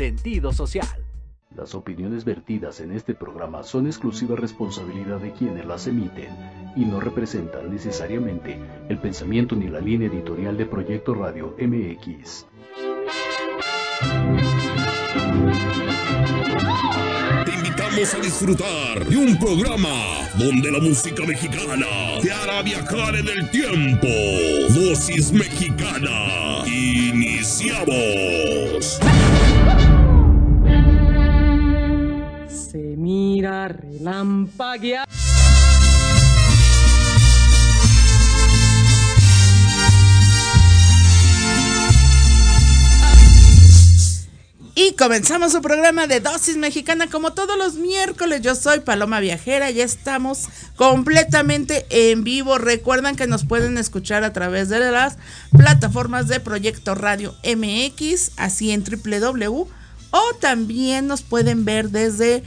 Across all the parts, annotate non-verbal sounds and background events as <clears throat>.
sentido social. Las opiniones vertidas en este programa son exclusiva responsabilidad de quienes las emiten y no representan necesariamente el pensamiento ni la línea editorial de Proyecto Radio MX. Te invitamos a disfrutar de un programa donde la música mexicana te hará viajar en el tiempo. Dosis mexicana. Iniciamos. Y comenzamos su programa de Dosis Mexicana como todos los miércoles. Yo soy Paloma Viajera y estamos completamente en vivo. Recuerdan que nos pueden escuchar a través de las plataformas de Proyecto Radio MX, así en www, o también nos pueden ver desde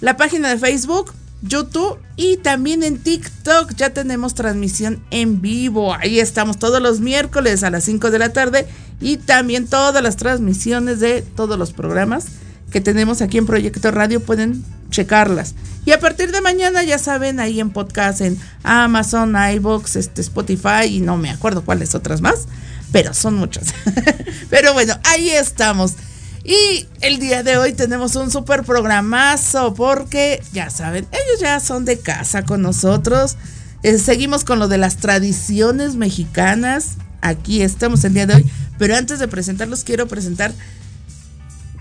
la página de Facebook, YouTube y también en TikTok. Ya tenemos transmisión en vivo. Ahí estamos todos los miércoles a las 5 de la tarde y también todas las transmisiones de todos los programas que tenemos aquí en Proyecto Radio pueden checarlas. Y a partir de mañana ya saben ahí en podcast en Amazon, iBox, este Spotify y no me acuerdo cuáles otras más, pero son muchas. <laughs> pero bueno, ahí estamos. Y el día de hoy tenemos un super programazo porque ya saben, ellos ya son de casa con nosotros. Eh, seguimos con lo de las tradiciones mexicanas. Aquí estamos el día de hoy. Pero antes de presentarlos, quiero presentar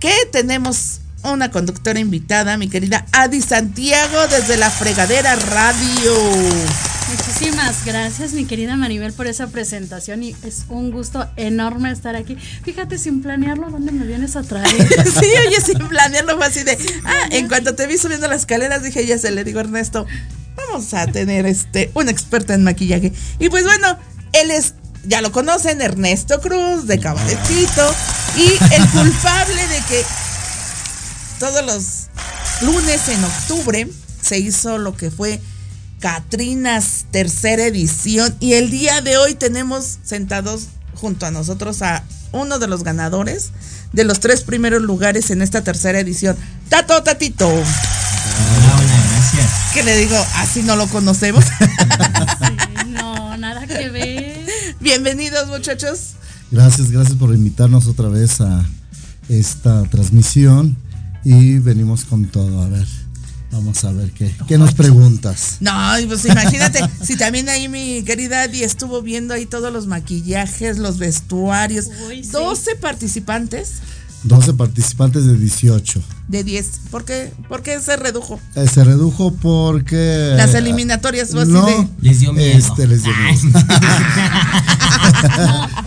que tenemos una conductora invitada, mi querida Adi Santiago, desde la Fregadera Radio. Muchísimas gracias, mi querida Maribel, por esa presentación y es un gusto enorme estar aquí. Fíjate, sin planearlo, ¿dónde me vienes a traer? <laughs> sí, oye, sin planearlo fue así de, ah, en cuanto te vi subiendo las escaleras, dije, ya se le digo Ernesto, vamos a tener este, un experto en maquillaje. Y pues bueno, él es, ya lo conocen, Ernesto Cruz, de Cabaretito, y el <laughs> culpable de que todos los lunes en octubre se hizo lo que fue Catrinas tercera edición y el día de hoy tenemos sentados junto a nosotros a uno de los ganadores de los tres primeros lugares en esta tercera edición. Tato Tatito. Hola, hola, gracias. Que le digo, así no lo conocemos. <laughs> Sí, no, nada que ver. Bienvenidos muchachos. Gracias, gracias por invitarnos otra vez a esta transmisión y venimos con todo. A ver, vamos a ver qué, qué nos preguntas. No, pues imagínate, <laughs> si también ahí mi querida Adi estuvo viendo ahí todos los maquillajes, los vestuarios. Uy, sí. 12 participantes 12 participantes de 18. de 10. ¿Por qué, ¿Por qué se redujo? Eh, se redujo porque. Las eliminatorias fue así no, de. Les dio miedo. Este, les dio miedo. <laughs>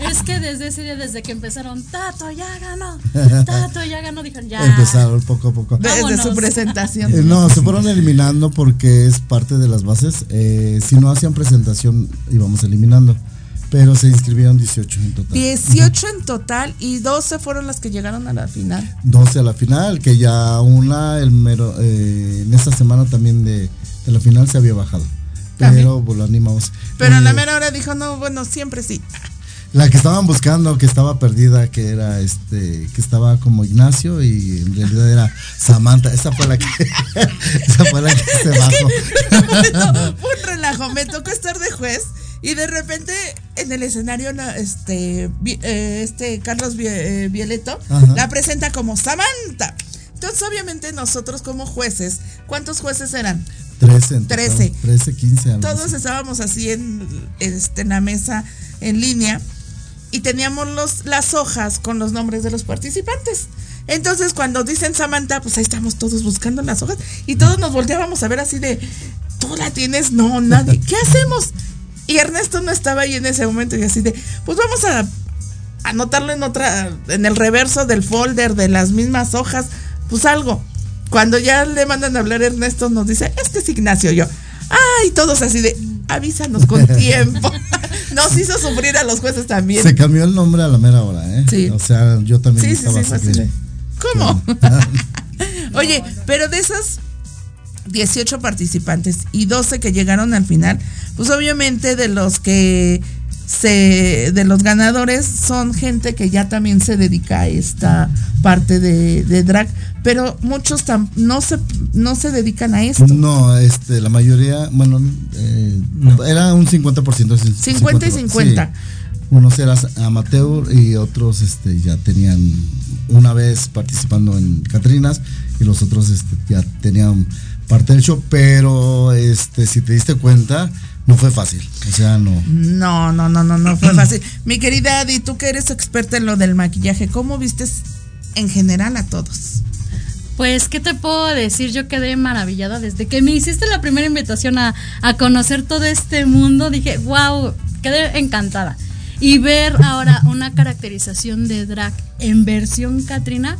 <laughs> Es que desde ese día, desde que empezaron, Tato ya ganó, <laughs> Tato ya ganó, dijeron ya. Empezaron poco a poco. Desde Vámonos. su presentación. Eh, no, se fueron eliminando porque es parte de las bases. Eh, si no hacían presentación, íbamos eliminando. Pero se inscribieron 18 en total. 18 en total y 12 fueron las que llegaron a la final. 12 a la final, que ya una el mero, eh, en esta semana también de, de la final se había bajado. También. Pero pues, lo animamos. Pero a Eh, la mera hora dijo, no, bueno, siempre sí. La que estaban buscando, que estaba perdida, que era este, que estaba como Ignacio y en realidad era Samantha. Esa fue la que, <laughs> esa fue la que se bajó. <laughs> Fue un relajo. Me tocó estar de juez y de repente en el escenario la- este, eh, este Carlos eh, Violeto Ajá. la presenta como Samantha. Entonces, obviamente, nosotros como jueces, ¿cuántos jueces eran? 13 en total, Trece. 13, 15 algo Todos así. estábamos así en, este, en la mesa en línea y teníamos los, las hojas con los nombres de los participantes. Entonces, cuando dicen Samantha, pues ahí estamos todos buscando las hojas y todos nos volteábamos a ver así de, ¿tú la tienes? No, nadie. ¿Qué hacemos? Y Ernesto no estaba ahí en ese momento y así de, pues vamos a anotarlo en otra, en el reverso del folder de las mismas hojas, pues algo. Cuando ya le mandan a hablar Ernesto nos dice, este es Ignacio yo. Ay, todos así de, avísanos con <laughs> tiempo. Nos hizo sufrir a los jueces también. Se cambió el nombre a la mera hora, ¿eh? Sí. O sea, yo también Sí, estaba sí, ¿Cómo? <laughs> Oye, pero de esas 18 participantes y 12 que llegaron al final, pues obviamente de los que se, de los ganadores son gente que ya también se dedica a esta parte de, de drag, pero muchos tam- no se no se dedican a esto. No, este, la mayoría, bueno, eh, era un 50%. 50 y 50. sí. Unos eran amateur y otros este, ya tenían una vez participando en Catrinas y los otros este, ya tenían parte del show, pero este, si te diste cuenta, no fue fácil. O sea, no. No, no, no, no, no fue <clears throat> fácil. Mi querida Adi, tú que eres experta en lo del maquillaje, ¿cómo vistes en general a todos? Pues, ¿qué te puedo decir? Yo quedé maravillada desde que me hiciste la primera invitación a, a conocer todo este mundo. Dije, wow, quedé encantada. Y ver ahora una caracterización de drag en versión Katrina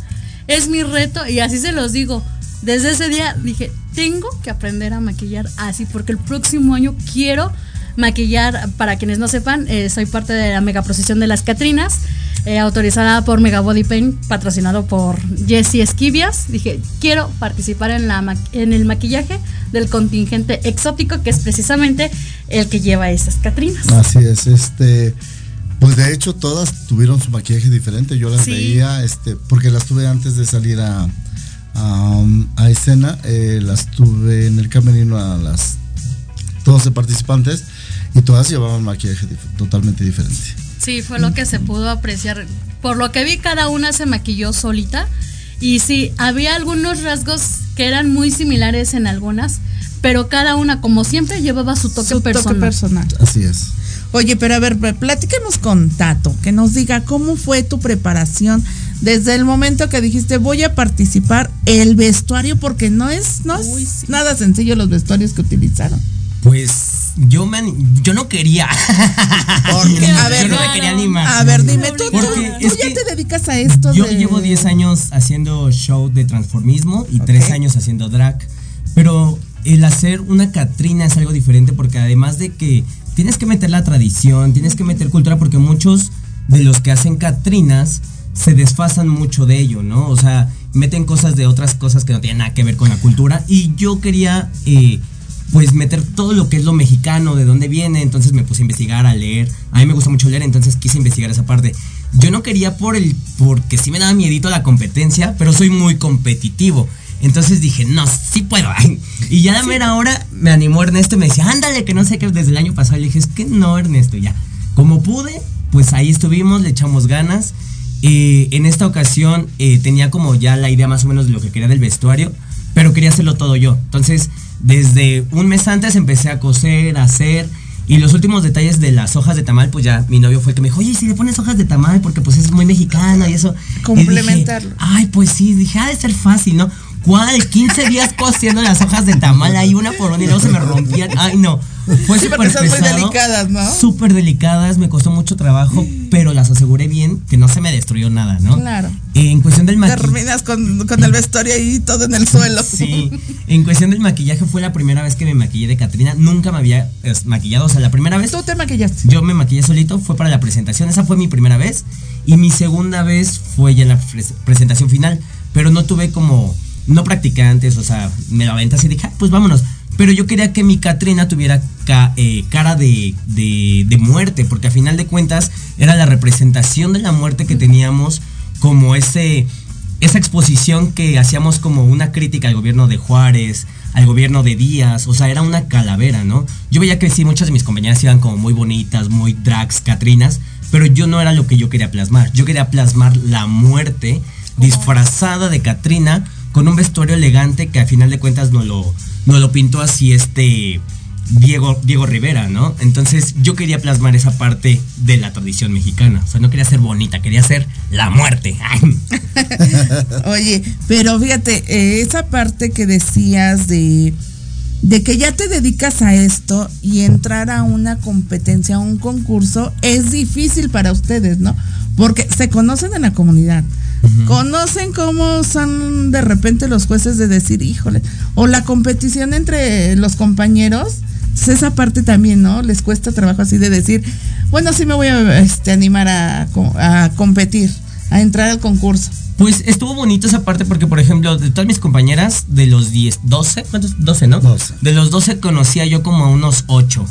es mi reto y así se los digo. Desde ese día dije, tengo que aprender a maquillar así porque el próximo año quiero maquillar, para quienes no sepan, eh, soy parte de la mega procesión de las Catrinas, eh, autorizada por Mega Body Paint, patrocinado por Jesse Esquivias. Dije, quiero participar en, la en el maquillaje del contingente exótico, que es precisamente el que lleva esas Catrinas. Así es, este. Pues de hecho todas tuvieron su maquillaje diferente. Yo las Sí. veía, este, porque las tuve antes de salir a, a, a escena. eh, las tuve en el camerino a las 12 participantes y todas llevaban maquillaje dif- totalmente diferente. Sí, fue lo que se pudo apreciar. Por lo que vi, cada una se maquilló solita. Y sí, había algunos rasgos que eran muy similares en algunas, pero cada una, como siempre, llevaba su toque Su personal. toque personal. Así es. Oye, pero a ver, pl- platiquemos con Tato, que nos diga cómo fue tu preparación desde el momento que dijiste voy a participar, el vestuario, porque no es, no es nada sencillo los vestuarios que utilizaron. Pues yo me yo no quería. Porque, <laughs> a ver, yo no me quería animar. A ver, dime, tú, tú- Porque tú es ya que te dedicas a esto. Yo de- llevo 10 años haciendo show de transformismo y 3 años haciendo drag. Pero el hacer una Catrina es algo diferente porque además de que tienes que meter la tradición, tienes que meter cultura porque muchos de los que hacen Catrinas se desfasan mucho de ello, ¿no? O sea, meten cosas de otras cosas que no tienen nada que ver con la cultura y yo quería eh, pues meter todo lo que es lo mexicano, de dónde viene, entonces me puse a investigar, a leer. A mí me gusta mucho leer, entonces quise investigar esa parte. Yo no quería por el porque sí me daba miedito la competencia, pero soy muy competitivo. Entonces dije, no, sí puedo. <laughs> Y ya a la mera hora me animó Ernesto y me decía, ándale, que no sé qué, desde el año pasado. Le dije, es que no, Ernesto, ya. Como pude, pues ahí estuvimos, le echamos ganas. Eh, en esta ocasión eh, tenía como ya la idea más o menos de lo que quería del vestuario, pero quería hacerlo todo yo. Entonces, desde un mes antes empecé a coser, a hacer. Y los últimos detalles de las hojas de tamal, pues ya mi novio fue el que me dijo, oye, si le pones hojas de tamal, porque pues es muy mexicano y eso. Y Complementarlo. dije, Ay, pues sí, dije, ha de ser fácil, ¿no? ¿Cuál? 15 días cosiendo las hojas de tamal ahí una por una y luego se me rompían. Ay, no. Fue Sí, súper porque son muy pesado, delicadas, ¿no? Súper delicadas, me costó mucho trabajo, pero las aseguré bien que no se me destruyó nada, ¿no? Claro. En cuestión del maquillaje. Terminas con, con el vestuario ahí todo en el suelo. Sí, en cuestión del maquillaje fue la primera vez que me maquillé de Catrina. Nunca me había maquillado, o sea, la primera vez Tú te maquillaste. yo me maquillé solito, fue para la presentación. Esa fue mi primera vez. Y mi segunda vez fue ya en la pres- presentación final. Pero no tuve como, no practicantes, o sea, me la aventé así y dije, "Ah, pues vámonos. Pero yo quería que mi Catrina tuviera eh, cara de, de, de muerte, porque a final de cuentas era la representación de la muerte que teníamos como ese, esa exposición que hacíamos como una crítica al gobierno de Juárez, al gobierno de Díaz, o sea, era una calavera, ¿no? Yo veía que sí, muchas de mis compañeras iban como muy bonitas, muy drags, catrinas, pero yo no era lo que yo quería plasmar. Yo quería plasmar la muerte disfrazada de Catrina con un vestuario elegante que a final de cuentas no lo, no lo pintó así este Diego, Diego Rivera, ¿no? Entonces yo quería plasmar esa parte de la tradición mexicana. O sea, no quería ser bonita, quería ser la muerte. <laughs> Oye, pero fíjate, eh, esa parte que decías de, de que ya te dedicas a esto y entrar a una competencia, a un concurso, es difícil para ustedes, ¿no? Porque se conocen en la comunidad. Conocen cómo son de repente los jueces de decir, híjole, o la competición entre los compañeros, pues esa parte también, ¿no? Les cuesta trabajo así de decir, bueno, sí me voy a este, animar a, co- a competir, a entrar al concurso. Pues estuvo bonito esa parte porque, por ejemplo, de todas mis compañeras, de los 10, 12, ¿cuántos? 12, ¿no? 12. De los 12 conocía yo como a unos 8.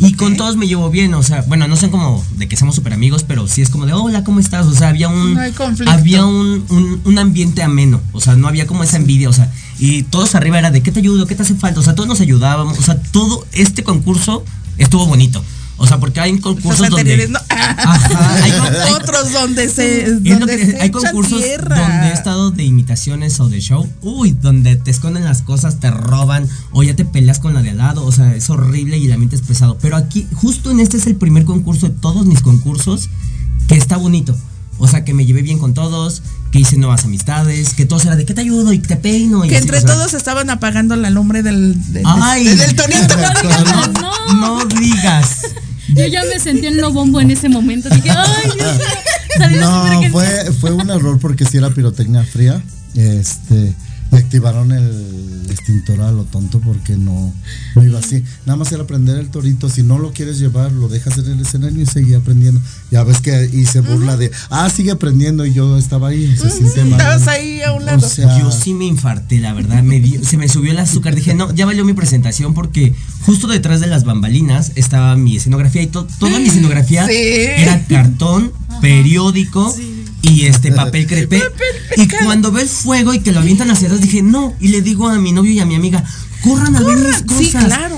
Y con todos me llevo bien, o sea, bueno, no son como de que somos súper amigos, pero sí es como de, hola, ¿cómo estás? O sea, había un, No hay conflicto. había un, un, un ambiente ameno, o sea, no había como esa envidia, o sea, y todos arriba era de, ¿qué te ayudo? ¿Qué te hace falta? O sea, todos nos ayudábamos, o sea, todo este concurso estuvo bonito. O sea, porque hay concursos donde... no. <laughs> Ajá, <laughs> hay, hay- Otros donde se. es lo donde que- se hay concursos tierra. donde he estado de imitaciones o de show, uy, donde te esconden las cosas, te roban o ya te peleas con la de al lado, o sea, es horrible y el ambiente es pesado. Pero aquí, justo en este es el primer concurso de todos mis concursos que está bonito. O sea, que me llevé bien con todos, que hice nuevas amistades, que todos era de que te ayudo y te peino. Y Que entre todos estaban apagando la lumbre del. del, Ay. del, del tonito. <laughs> No, no digas. Yo ya me sentí en lo bombo en ese momento. Dije, ay, Dios mío. No, fue, fue un error porque si era pirotecnia fría. Este. Y activaron el extintor a lo tonto porque no, no iba así. Nada más era prender el torito. Si no lo quieres llevar, lo dejas en el escenario y seguía aprendiendo. Ya ves que y se burla de, ah, sigue aprendiendo. Y yo estaba ahí. O sin tema. Estabas ahí a un O lado. sea, Yo sí me infarté, la verdad. Me dio- se me subió el azúcar. Dije, no, ya valió mi presentación porque justo detrás de las bambalinas estaba mi escenografía y to- toda mi escenografía Sí. era cartón, periódico y este papel crepé. y cuando ve el fuego y que lo avientan hacia atrás, dije, no. Y le digo a mi novio y a mi amiga, corran a ver mis cosas. Sí, claro.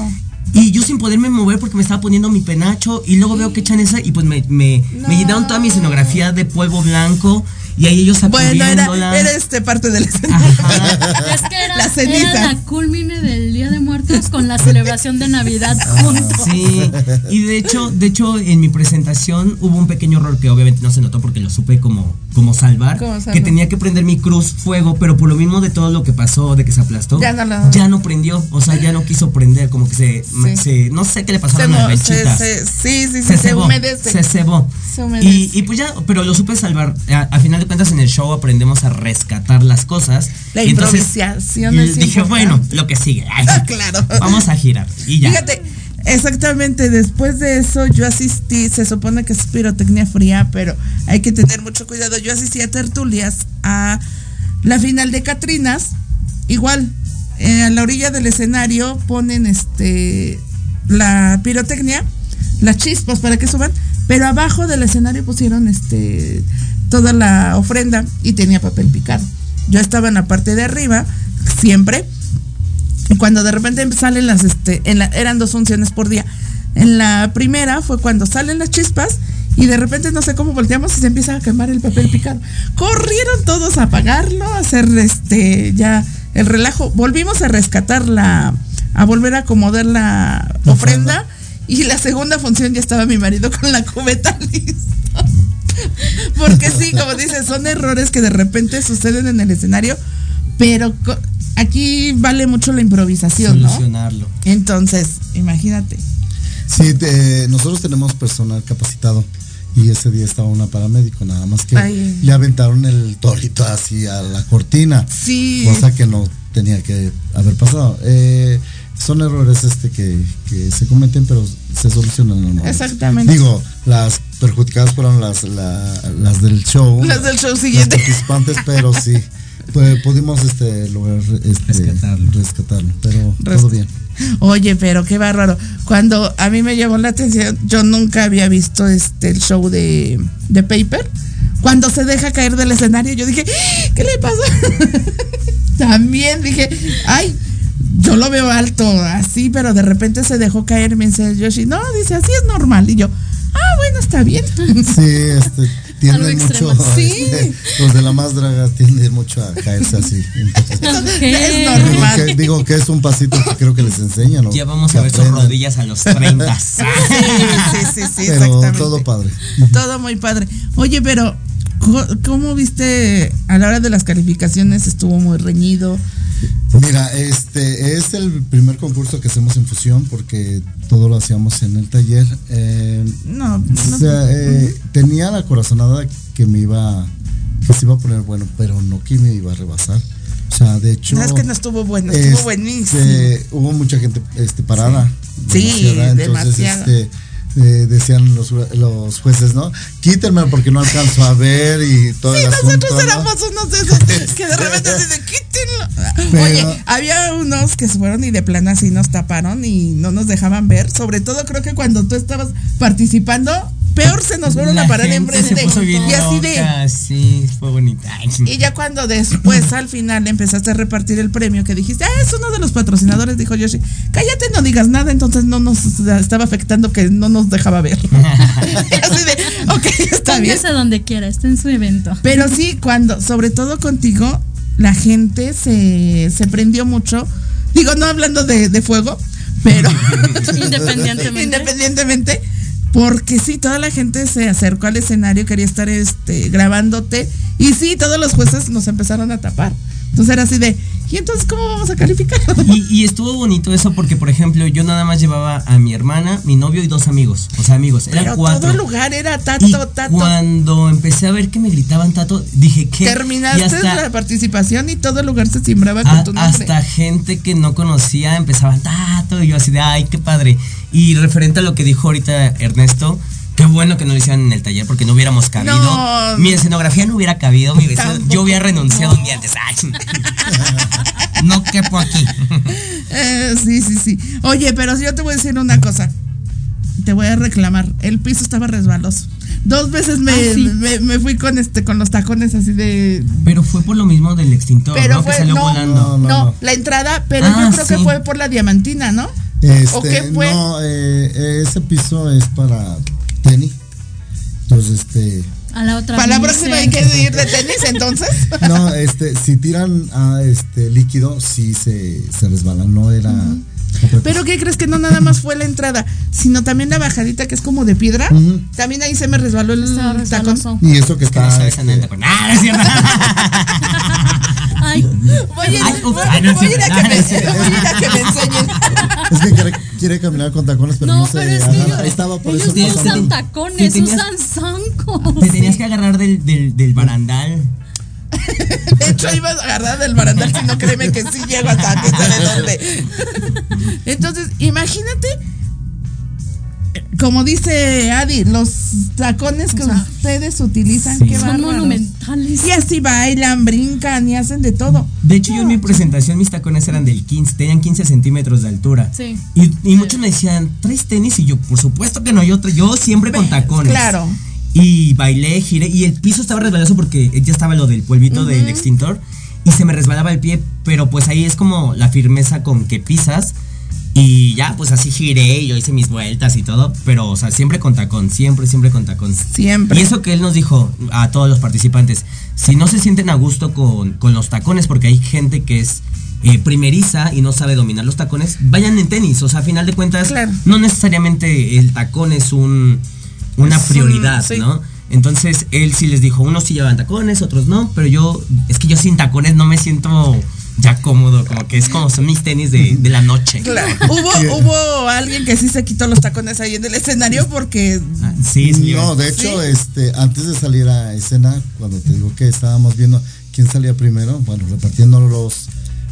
Y yo sin poderme mover porque me estaba poniendo mi penacho y luego veo que echan esa y pues me, me, me llenaron toda mi escenografía de polvo blanco y ahí ellos Bueno, era, era este parte del escenario. Ajá. <laughs> Es que era, La cenita. era la culmine del Día de Muertos con la celebración de Navidad juntos. Sí, y de hecho, de hecho en mi presentación hubo un pequeño error que obviamente no se notó porque lo supe como, como salvar, ¿Cómo salvar? que tenía que prender mi cruz fuego, pero por lo mismo de todo lo que pasó, de que se aplastó, Ya no lo- ya no prendió, o sea, ya no quiso prender, como que se, Sí. se no sé qué le pasó Se a las se- se- sí, sí, sí, se, se, cebó, humedece. se cebó. Se humedece. Y, y pues ya, pero lo supe salvar. A, a final de cuentas en el show aprendemos a rescatar las cosas. La Y entonces, improvisación es Dije, importante. bueno, lo que sigue. <laughs> Ay, Ah, claro. Vamos a girar. Y ya. Fíjate, exactamente, después de eso yo asistí, se supone que es pirotecnia fría, pero hay que tener mucho cuidado. Yo asistí a tertulias a la final de Catrinas, igual, eh, a la orilla del escenario ponen este la pirotecnia, las chispas para que suban, pero abajo del escenario pusieron este toda la ofrenda y tenía papel picado. Yo estaba en la parte de arriba, siempre, y cuando de repente salen las, este, en la- eran dos funciones por día. En la primera fue cuando salen las chispas y de repente no sé cómo volteamos y se empieza a quemar el papel picado. Corrieron todos a apagarlo, a hacer este ya el relajo. Volvimos a rescatar la, a volver a acomodar la La ofrenda y la segunda función ya estaba mi marido con la cubeta <laughs> lista. Porque sí, como dices, son errores que de repente suceden en el escenario, pero aquí vale mucho la improvisación, ¿no? Solucionarlo. Entonces, imagínate. Sí, te- nosotros tenemos personal capacitado y ese día estaba una paramédico, nada más que Ay. le aventaron el torito así a la cortina, Sí. cosa que no tenía que haber pasado. Eh, son errores este que, que se cometen, pero se solucionan momento. Exactamente. Digo, las perjudicadas fueron las, la- las del show. <laughs> Las del show las siguiente. participantes, pero sí. pues, pudimos este, lograr este, Rescatarlo. rescatarlo, pero todo bien. Oye, pero qué bárbaro. Cuando a mí me llamó la atención, yo nunca había visto este el show de, de Paper. Cuando se deja caer del escenario, yo dije, "¡Ah! ¿qué le pasa? <laughs> También dije, ay, yo lo veo alto, así, pero de repente se dejó caer. Me dice Yoshi, no, dice, así es normal. Y yo, ah, bueno, está bien. <laughs> Sí, este, tienden mucho. Sí. este, los de la más draga tienden mucho a caerse así. Entonces. Es digo, normal. que, digo que es un pasito que creo que les enseñan. ¿no? Ya vamos Que a ver sus rodillas a los 30. <laughs> Sí, sí, sí, sí, Pero exactamente. todo padre. Todo muy padre. Oye, pero ¿cómo viste a la hora de las calificaciones? Estuvo muy reñido. Mira, este es el primer concurso que hacemos en fusión porque todo lo hacíamos en el taller. Eh, No, no. o sea, eh, tenía la corazonada que me iba, que se iba a poner bueno, pero no que me iba a rebasar. O sea, de hecho. No, es que no estuvo bueno, estuvo este, buenísimo. Hubo mucha gente este, parada. Sí, demasiada, entonces, este, eh, decían los, los jueces, ¿no? Quítenme porque no alcanzo a ver y todo Sí, el asunto. nosotros ¿no? éramos unos de esos que de <laughs> repente de quítenlo. Pero- Oye, había unos que se fueron y de plano así nos taparon y no nos dejaban ver. Sobre todo creo que cuando tú estabas participando, peor se nos fueron La a parar enfrente. Bien y así de. loca, sí, fue bonita. Y ya cuando después al final empezaste a repartir el premio que dijiste, ah, es uno de los patrocinadores, dijo Yoshi, cállate, no digas nada, entonces no nos estaba afectando que no nos dejaba ver. <laughs> Y así de, ok, está bien. Póngase donde quiera, está en su evento. Pero sí, cuando, sobre todo contigo, la gente se, se prendió mucho. Digo, no hablando de, de fuego, pero <laughs> Independientemente. <laughs> independientemente, porque sí, toda la gente se acercó al escenario, quería estar este, grabándote. Y sí, todos los jueces nos empezaron a tapar. Entonces era así de, ¿y entonces cómo vamos a calificar? Y, y estuvo bonito eso porque, por ejemplo, yo nada más llevaba a mi hermana, mi novio y dos amigos. O sea, amigos, eran Pero cuatro. todo el lugar era Y tato, tato. cuando empecé a ver que me gritaban tato, dije que. Terminaste hasta, la participación y todo el lugar se simbraba con a- tu nombre. hasta gente que no conocía empezaban tato y yo así de, ay, qué padre. Y referente a lo que dijo ahorita Ernesto, qué bueno que no lo hicieran en el taller porque no hubiéramos cabido. No. Mi escenografía no hubiera cabido, mi vestido, Tampoco. yo hubiera renunciado un día antes. Ay, <laughs> no quepo aquí. Eh, sí, sí, sí. Oye, pero yo te voy a decir una cosa. Te voy a reclamar. El piso estaba resbaloso. Dos veces me, Ah, sí. me, me fui con este con los tacones así de. Pero fue por lo mismo del extintor, Pero ¿no? fue- que salió no, volando. No, No, no, no. la entrada, pero Ah, yo creo que fue por la diamantina, ¿no? Este, ¿O qué fue? No, eh, ese piso es para tenis. Entonces, este. A la otra. Para la vez, próxima hay que ir de tenis, entonces. <laughs> No, este, si tiran a este líquido, sí se, se resbalan. No era. otra Pero. ¿qué crees que no nada más fue la entrada, sino también la bajadita que es como de piedra? También ahí se me resbaló el tacón. Y eso que Es que no está. este. <laughs> Ah, no es cierto. <laughs> Ay, Voy a ir, Ay, voy- uf, ay, no es voy a ir a cierto. que me, No, no es cierto. voy a ir a que me enseñen. <laughs> es que quiere, quiere caminar con tacones, pero no, no, se pero es que Ahí estaba por ellos eso no usan Te tacones, tenías- usan zancos. Te tenías que agarrar del, del, del barandal. <laughs> De hecho, iba a agarrar del barandal, si no créeme que sí llego hasta que sabe dónde. <laughs> Entonces, imagínate, como dice Adi, los tacones que O sea, ustedes utilizan, sí. qué Son bárbaros. monumentales. Y así bailan, brincan y hacen de todo. De hecho, yo en mi presentación mis tacones eran del 15, tenían 15 centímetros de altura. Sí. Y, y muchos me decían, ¿traes tenis? Y yo, por supuesto que no, yo, yo siempre con tacones. Claro. Y bailé, giré, y el piso estaba resbaloso porque ya estaba lo del polvito del extintor. Y se me resbalaba el pie, pero pues ahí es como la firmeza con que pisas. Y ya, pues así giré y yo hice mis vueltas y todo. Pero, o sea, siempre con tacón, siempre, siempre con tacón. Siempre. Y eso que él nos dijo a todos los participantes, si no se sienten a gusto con, con los tacones, porque hay gente que es eh, primeriza y no sabe dominar los tacones, vayan en tenis. O sea, a final de cuentas, Claro. no necesariamente el tacón es un, una Es un- prioridad, sí. ¿no? Entonces él sí les dijo, unos sí llevan tacones, otros no, pero yo, es que yo sin tacones no me siento ya cómodo, como que es como son mis tenis de, de la noche. Claro. <laughs> Hubo, hubo alguien que sí se quitó los tacones ahí en el escenario porque Ah, Sí, sí. No, de hecho, ¿Sí? este, antes de salir a escena, cuando te digo que estábamos viendo quién salía primero, bueno, repartiendo los,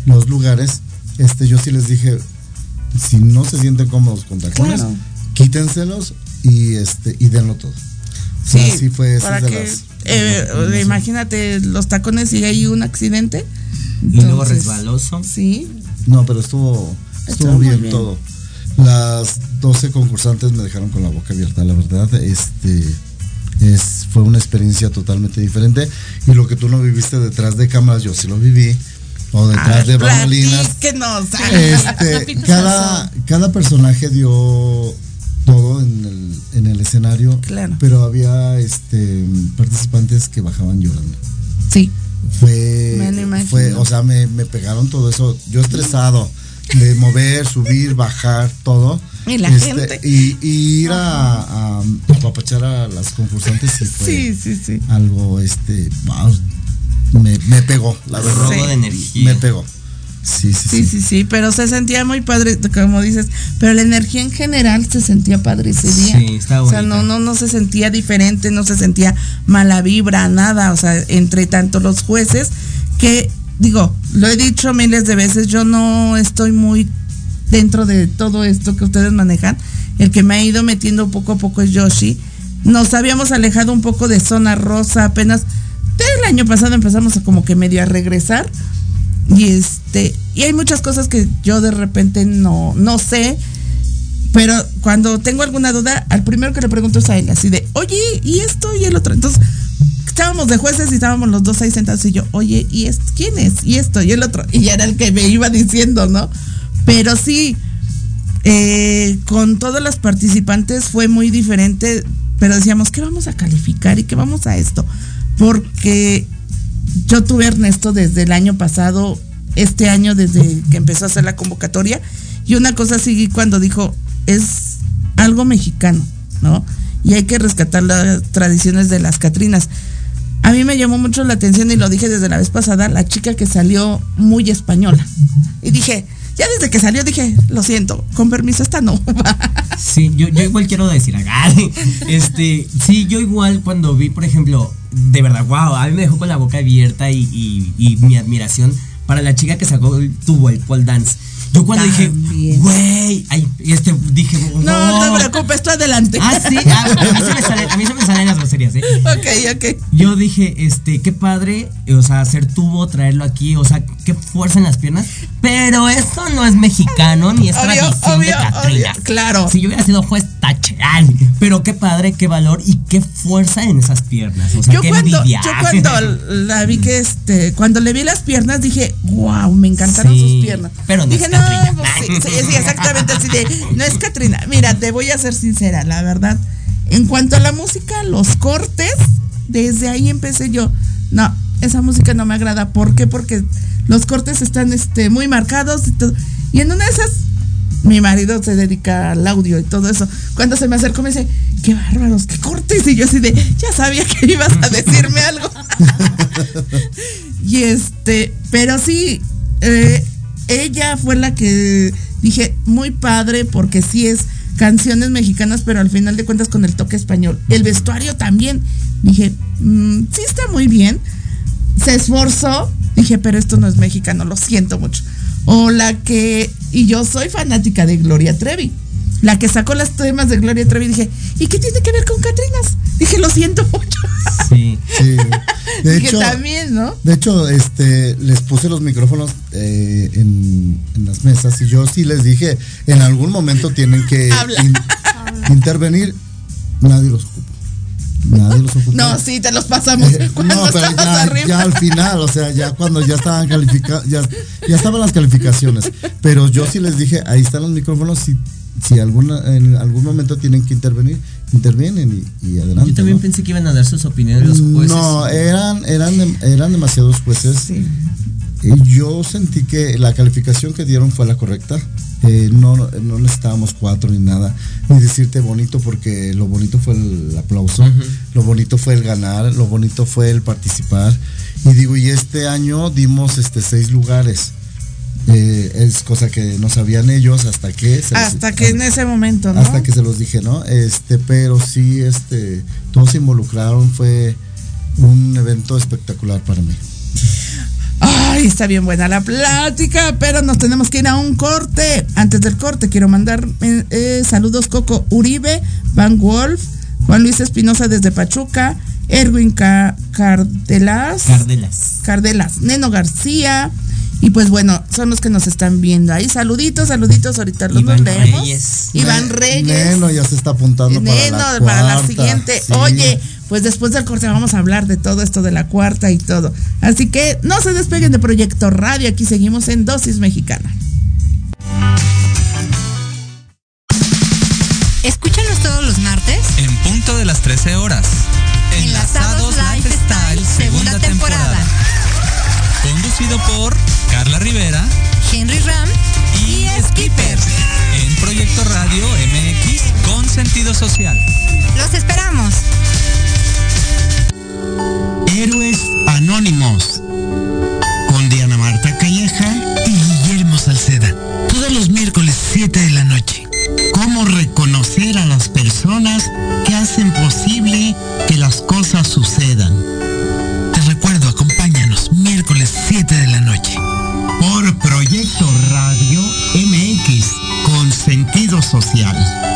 los lugares, este, yo sí les dije, si no se sienten cómodos con tacones, Claro. quítenselos y este, y denlo todo. O sea, así fue para de las- eh, imagínate los tacones y hay un accidente. Y luego resbaloso. Sí. No, pero estuvo, estuvo, bien, bien. todo. Las 12 concursantes me dejaron con la boca abierta, la verdad. Este es, fue una experiencia totalmente diferente. Y lo que tú no viviste detrás de cámaras, yo sí lo viví. O detrás de bambalinas. <laughs> Este, <laughs> cada, cada personaje dio todo en el, en el escenario. Claro. Pero había este participantes que bajaban llorando. Sí. Fue, Me lo imagino. fue o sea, me, me pegaron todo eso. Yo estresado de mover, subir, bajar, todo. Y la Este, gente. Y, y ir a, a, apapachar a las concursantes y fue Sí, sí, sí. algo, este, wow, me, me pegó, la verdad. Robo Sí. de energía. Me pegó. Sí, sí, Sí, sí. pero se sentía muy padre, como dices, pero la energía en general se sentía padre ese día. Sí, estaba O sea, no, no, no se sentía diferente, no se sentía mala vibra, nada, o sea, entre tanto los jueces, que digo, lo he dicho miles de veces, yo no estoy muy dentro de todo esto que ustedes manejan el que me ha ido metiendo poco a poco es Yoshi. Nos habíamos alejado un poco de zona rosa, apenas el año pasado empezamos a como que medio a regresar. Y este, y hay muchas cosas que yo de repente no, no sé. Pero cuando tengo alguna duda, al primero que le pregunto es a él, así de, oye, y esto y el otro. Entonces, estábamos de jueces y estábamos los dos ahí sentados y yo, oye, ¿y esto? ¿Quién es? Y esto y el otro. <laughs> Y ya era el que me iba diciendo, ¿no? Pero sí, eh, con todas las participantes fue muy diferente, pero decíamos, ¿qué vamos a calificar y qué vamos a esto? Porque yo tuve Ernesto desde el año pasado, este año desde que empezó a hacer la convocatoria, y una cosa así cuando dijo, es algo mexicano, ¿no? Y hay que rescatar las tradiciones de las Catrinas. A mí me llamó mucho la atención y lo dije desde la vez pasada, la chica que salió muy española. Y dije, ya desde que salió dije, lo siento, con permiso, esta no Sí, yo, yo igual quiero decir. <laughs> Este, sí, yo igual cuando vi, por ejemplo, de verdad, wow, a mí me dejó con la boca abierta y, y, mi admiración para la chica que sacó tubo, el pole dance. Yo cuando dije, güey, este, dije, no, no te preocupes, tú adelante. Ah, sí, a, mí se me sale, a mí se me salen las groserías, ¿eh? Ok, ok. Yo dije, este, qué padre, o sea, hacer tubo, traerlo aquí, o sea, qué fuerza en las piernas, pero eso no es mexicano ni es tradición de Catrina. claro. Si yo hubiera sido juez, tache, pero qué padre, qué valor y qué fuerza en esas piernas, o sea, yo qué cuando, envidia. Yo cuando la vi que, este, cuando le vi las piernas dije, wow, me encantaron Sí, sus piernas. pero no dije, no, Catrina. sí, sí, sí, exactamente así de, no es Catrina. Mira, te voy a ser sincera, la verdad. En cuanto a la música, los cortes, desde ahí empecé yo. No, esa música no me agrada. ¿Por qué? Porque los cortes están este, muy marcados y todo. Y en una de esas, mi marido se dedica al audio y todo eso. Cuando se me acercó me dice, qué bárbaros, qué cortes. Y yo así de, ya sabía que ibas a decirme algo. <laughs> <laughs> y este, pero sí, eh, ella fue la que dije, muy padre, porque sí es canciones mexicanas, pero al final de cuentas con el toque español. El vestuario también, dije, mm, sí está muy bien. Se esforzó, dije, pero esto no es mexicano, lo siento mucho. O la que, y yo soy fanática de Gloria Trevi. La que sacó las temas de Gloria Trevi, dije, ¿y qué tiene que ver con Catrinas? Dije, lo siento mucho. Sí. Sí. De Dije, hecho, también, ¿no? de hecho, este, les puse los micrófonos eh, en, en las mesas y yo sí les dije, en algún momento tienen que <laughs> in- intervenir. Nadie los ocupa. Nadie los ocupa. No, sí, te los pasamos. Eh, <laughs> Cuando no, pero ya, arriba. ya al final, o sea, ya cuando ya estaban calificados, ya, ya estaban las calificaciones. Pero yo sí les dije, ahí están los micrófonos, si, si alguna, en algún momento tienen que intervenir, intervienen y, y adelante. Yo también ¿no? pensé que iban a dar sus opiniones los jueces. No, eran, eran, eran demasiados jueces. Sí. Y yo sentí que la calificación que dieron fue la correcta. Eh, no, no necesitábamos cuatro ni nada, ni decirte bonito, porque lo bonito fue el aplauso, lo bonito fue el ganar, lo bonito fue el participar. Y digo, y este año dimos este seis lugares. Eh, es cosa que no sabían ellos hasta que se les- Hasta que en ese momento, ¿no? hasta que se los dije, ¿no? Este, pero sí, este, todos se involucraron, fue un evento espectacular para mí. Ay, está bien buena la plática, pero nos tenemos que ir a un corte. Antes del corte, quiero mandar eh, eh, saludos Coco Uribe, Van Wolf, Juan Luis Espinosa desde Pachuca, Erwin Ca- Cardelas, Cardelas. Cardelas, Neno García. Y pues bueno, son los que nos están viendo ahí. Saluditos, saluditos, ahorita los Iván leemos. Reyes. Iván Reyes. Neno ya se está apuntando para Neno, la, para la siguiente. sí. Oye, pues después del corte vamos a hablar de todo esto de la cuarta y todo. Así que no se despeguen de Proyecto Radio. Aquí seguimos en Dosis Mexicana. Escúchanos todos los martes En punto de las 13 horas. Enlazados Lifestyle, segunda temporada. Conducido por Carla Rivera Henry Ram y Skipper. En Proyecto Radio MX con sentido social. Los esperamos. Héroes Anónimos con Diana Marta Calleja y Guillermo Salceda. Todos los miércoles 7 de la noche. Cómo reconocer a las personas que hacen posible que las cosas sucedan. Social.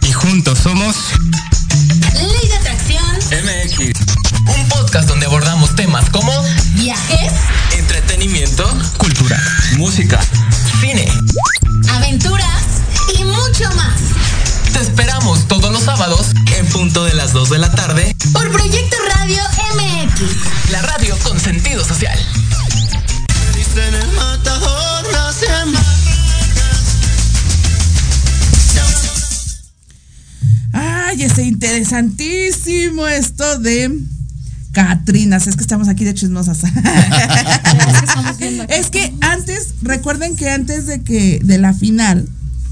Y juntos somos Ley de Atracción. MX. Un podcast donde abordamos temas como viajes, entretenimiento, cultura, música, de Catrinas. Es que estamos aquí de chismosas. <laughs> es que antes, recuerden que antes de que de la final,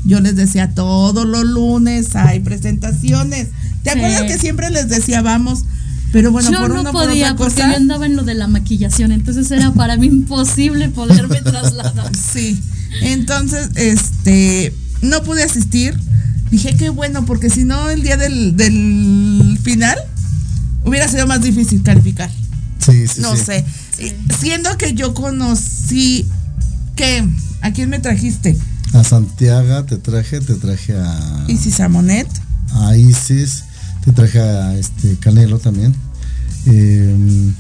yo les decía todos los lunes hay presentaciones. ¿Te Sí. acuerdas que siempre les decía vamos? Pero bueno, yo por no una por podía otra porque yo andaba en lo de la maquillación, entonces era para mí imposible poderme trasladar. <laughs> Sí. Entonces, este, no pude asistir. Dije qué bueno, porque si no, el día del, del final hubiera sido más difícil calificar. Sí, sí, no sí. sé. Y Siendo que yo conocí que ¿a quién me trajiste? A Santiago te traje, te traje a, Isis Samonet. a Isis, te traje a este Canelo también. Eh,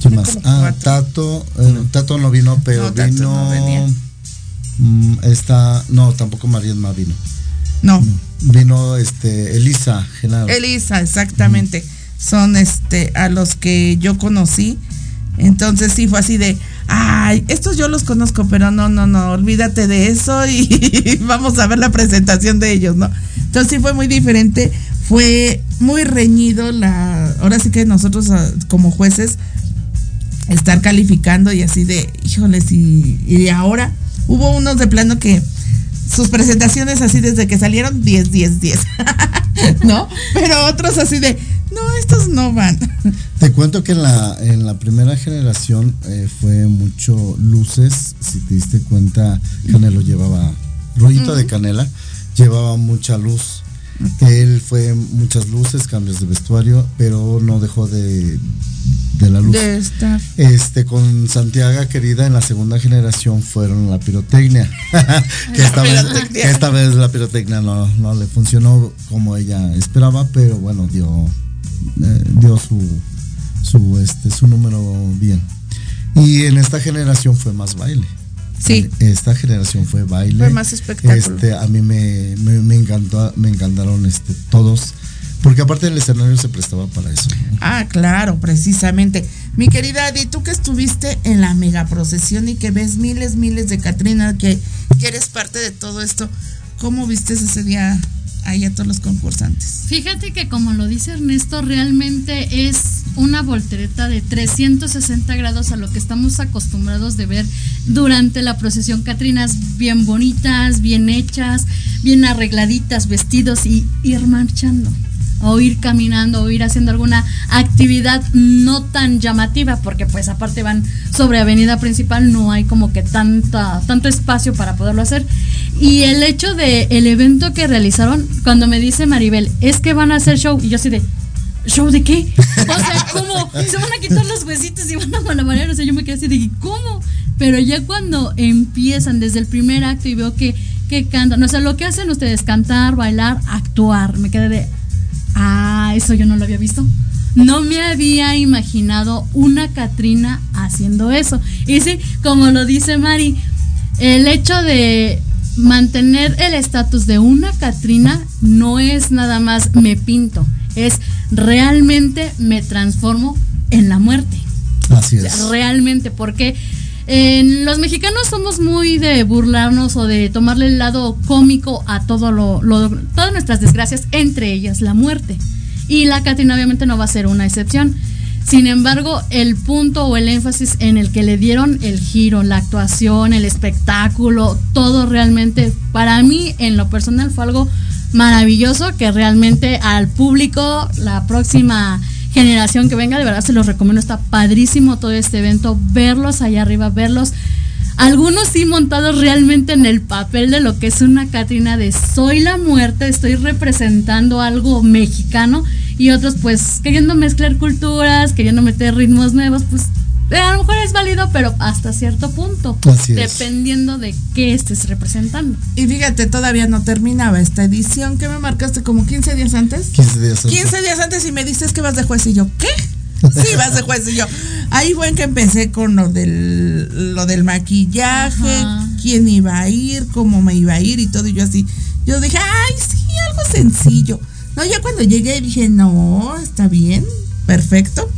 ¿Quién más? Ah. Tato, eh, Tato no vino, pero No, Tato vino. no venía. mm, esta, no, tampoco Marielma vino. No. Vino este Elisa Genaro. Elisa, exactamente. Son este a los que yo conocí. Entonces sí fue así de, ay, estos yo los conozco, pero no, no, no, olvídate de eso y <laughs> vamos a ver la presentación de ellos, ¿no? Entonces sí fue muy diferente, fue muy reñido la, ahora sí que nosotros ah, como jueces estar calificando y así de, híjoles, y, y ahora hubo unos de plano que sus presentaciones así desde que salieron 10, 10, 10, ¿no? Pero otros así de, no, estos no van. <laughs> Te cuento que en la, en la primera generación eh, fue mucho luces. Si te diste cuenta, Canelo llevaba, rollito de canela, llevaba mucha luz. Él fue muchas luces, cambios de vestuario, pero no dejó de, de la luz. De estar. Este, con Santiago, querida, en la segunda generación fueron la pirotecnia. <laughs> que, esta vez, pirotecnia. que esta vez la pirotecnia no, no le funcionó como ella esperaba, pero bueno, dio, eh, dio su, su, este, su número bien. Y en esta generación fue más baile. Sí. Esta generación fue baile. Fue más espectáculo. Este, a mí me, me, me encantó, me encantaron este, todos. Porque aparte el escenario se prestaba para eso. ¿no? Ah, claro, precisamente. Mi querida Adi, tú que estuviste en la mega procesión y que ves miles, miles de Catrina, que, que eres parte de todo esto, ¿cómo viste ese día ahí a todos los concursantes? Fíjate que como lo dice Ernesto, realmente es una voltereta de 360 grados a lo que estamos acostumbrados de ver durante la procesión. Catrinas bien bonitas, bien hechas, bien arregladitas, vestidos y ir marchando. O ir caminando o ir haciendo alguna actividad no tan llamativa, porque pues aparte van sobre avenida principal, no hay como que tanta, tanto espacio para poderlo hacer. Y el hecho de el evento que realizaron, cuando me dice Maribel, es que van a hacer show, y yo así de, ¿show de qué? O sea, ¿cómo? Se van a quitar los huesitos y van a malabarear, o sea, yo me quedé así de, ¿cómo? Pero ya cuando empiezan desde el primer acto y veo que, que cantan, o sea, lo que hacen ustedes, cantar, bailar, actuar, me quedé de, ah, eso yo no lo había visto. No me había imaginado una Catrina haciendo eso. Y sí, como lo dice Mari, el hecho de mantener el estatus de una Catrina no es nada más me pinto, es realmente me transformo en la muerte. Así O sea, es. realmente, porque en los mexicanos somos muy de burlarnos o de tomarle el lado cómico a todo lo, lo- todas nuestras desgracias, entre ellas la muerte. Y la Catrina obviamente no va a ser una excepción. Sin embargo, el punto o el énfasis en el que le dieron el giro, la actuación, el espectáculo, todo realmente, para mí en lo personal fue algo maravilloso que realmente al público, la próxima generación que venga, de verdad se los recomiendo, está padrísimo todo este evento, verlos allá arriba, verlos. Algunos sí montados realmente en el papel de lo que es una Catrina de soy la muerte, estoy representando algo mexicano y otros pues queriendo mezclar culturas, queriendo meter ritmos nuevos, pues a lo mejor es válido, pero hasta cierto punto, Así es. dependiendo de qué estés representando. Y fíjate, todavía no terminaba esta edición que me marcaste como 15 días antes. 15 días antes. 15 días antes y me dices que vas de juez y yo, ¿qué? Sí, vas de juez y yo. Ahí fue en que empecé con lo del, lo del maquillaje, quién iba a ir, cómo me iba a ir y todo. Y yo así, yo dije, ay, sí, algo sencillo. No, ya cuando llegué dije, no, está bien, perfecto.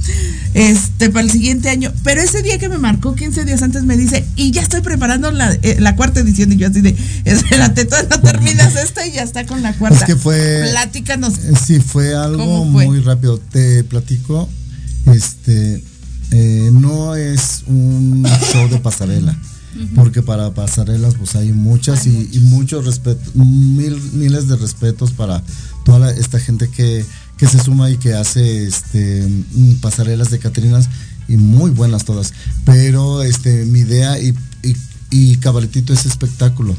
Este, para el siguiente año. Pero ese día que me marcó 15 días antes me dice, y ya estoy preparando la, eh, la cuarta edición. Y yo así de, espérate, todavía no terminas esta y ya está con la cuarta. Es que fue. Platícanos. Eh, Sí, fue algo muy rápido. Te platico. Este. eh, no es un show de pasarela. Porque para pasarelas pues hay muchas y, y muchos respetos, mil, miles de respetos para toda la- esta gente que, que se suma y que hace este mm, pasarelas de Catrinas y muy buenas todas. Pero este mi idea y, y, y Cabaretito es espectáculo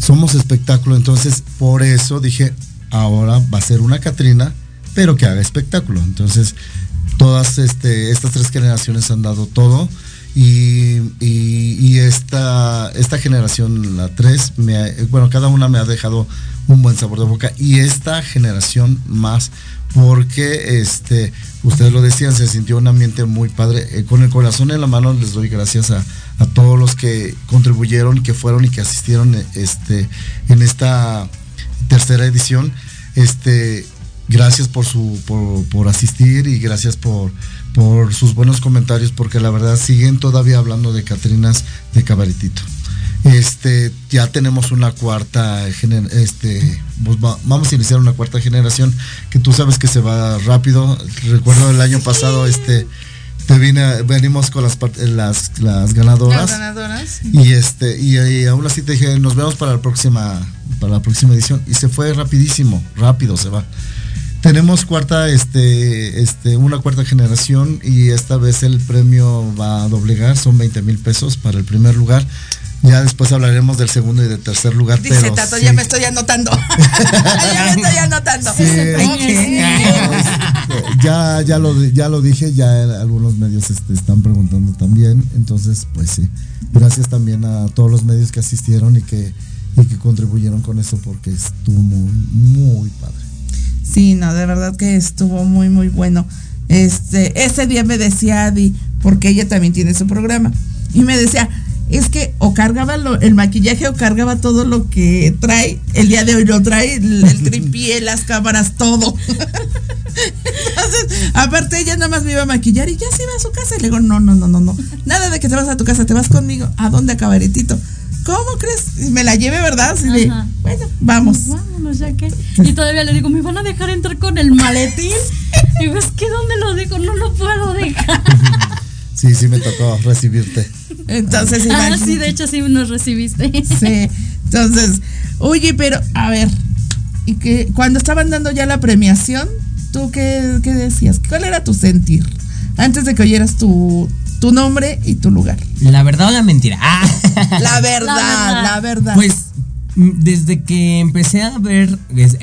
somos espectáculo, entonces por eso dije, ahora va a ser una Catrina, pero que haga espectáculo. Entonces, todas este, estas tres generaciones han dado todo y, y- y esta, esta generación, la 3, me ha- bueno, cada una me ha dejado un buen sabor de boca y esta generación más porque este ustedes lo decían se sintió un ambiente muy padre. Eh, con el corazón en la mano les doy gracias a, a todos los que contribuyeron que fueron y que asistieron eh, este en esta tercera edición. Este gracias por su por, por asistir y gracias por por sus buenos comentarios porque la verdad siguen todavía hablando de Catrinas de Cabaretito este ya tenemos una cuarta este pues va- vamos a iniciar una cuarta generación que tú sabes que se va rápido. Recuerdo el año pasado este te vine venimos con las part- las, las ganadoras. Las ganadoras. y este y, y aún así te dije nos vemos para la próxima para la próxima edición. Y se fue rapidísimo rápido se va. Tenemos cuarta este este una cuarta generación y esta vez el premio va a doblegar son 20 mil pesos para el primer lugar ya después hablaremos del segundo y del tercer lugar Dice pero Tato, sí. ya me estoy anotando. <laughs> ya me <laughs> estoy anotando. Sí, ya ya lo ya lo dije ya algunos medios este, están preguntando también entonces pues sí gracias también a todos los medios que asistieron y que y que contribuyeron con eso porque estuvo muy muy padre Sí, no, de verdad que estuvo muy, muy bueno. Este, ese día me decía Adi, porque ella también tiene su programa, y me decía, es que o cargaba lo- el maquillaje o cargaba todo lo que trae, el día de hoy lo trae, el, el <laughs> tripié, las cámaras, todo. <laughs> Entonces, aparte ella nada más me iba a maquillar y ya se iba a su casa. Y le digo, no, no, no, no, no. Nada de que te vas a tu casa, te vas conmigo. ¿A dónde, cabaretito? ¿Cómo crees? Y me la lleve, ¿verdad? Bueno, vamos. Vámonos, ya que. Y todavía le digo, ¿me van a dejar entrar con el maletín? Y digo, es que ¿dónde lo dejo? No lo puedo dejar. <laughs> sí sí me tocó recibirte Entonces, Ah, sí, de hecho sí nos recibiste. Sí. Entonces, oye, pero a ver, y que cuando estaban dando ya la premiación, ¿tú qué, qué decías? ¿Cuál era tu sentir? Antes de que oyeras tu, tu nombre y tu lugar. La verdad o la mentira. Ah. <laughs> La verdad, la verdad. Pues mm, desde que empecé a ver,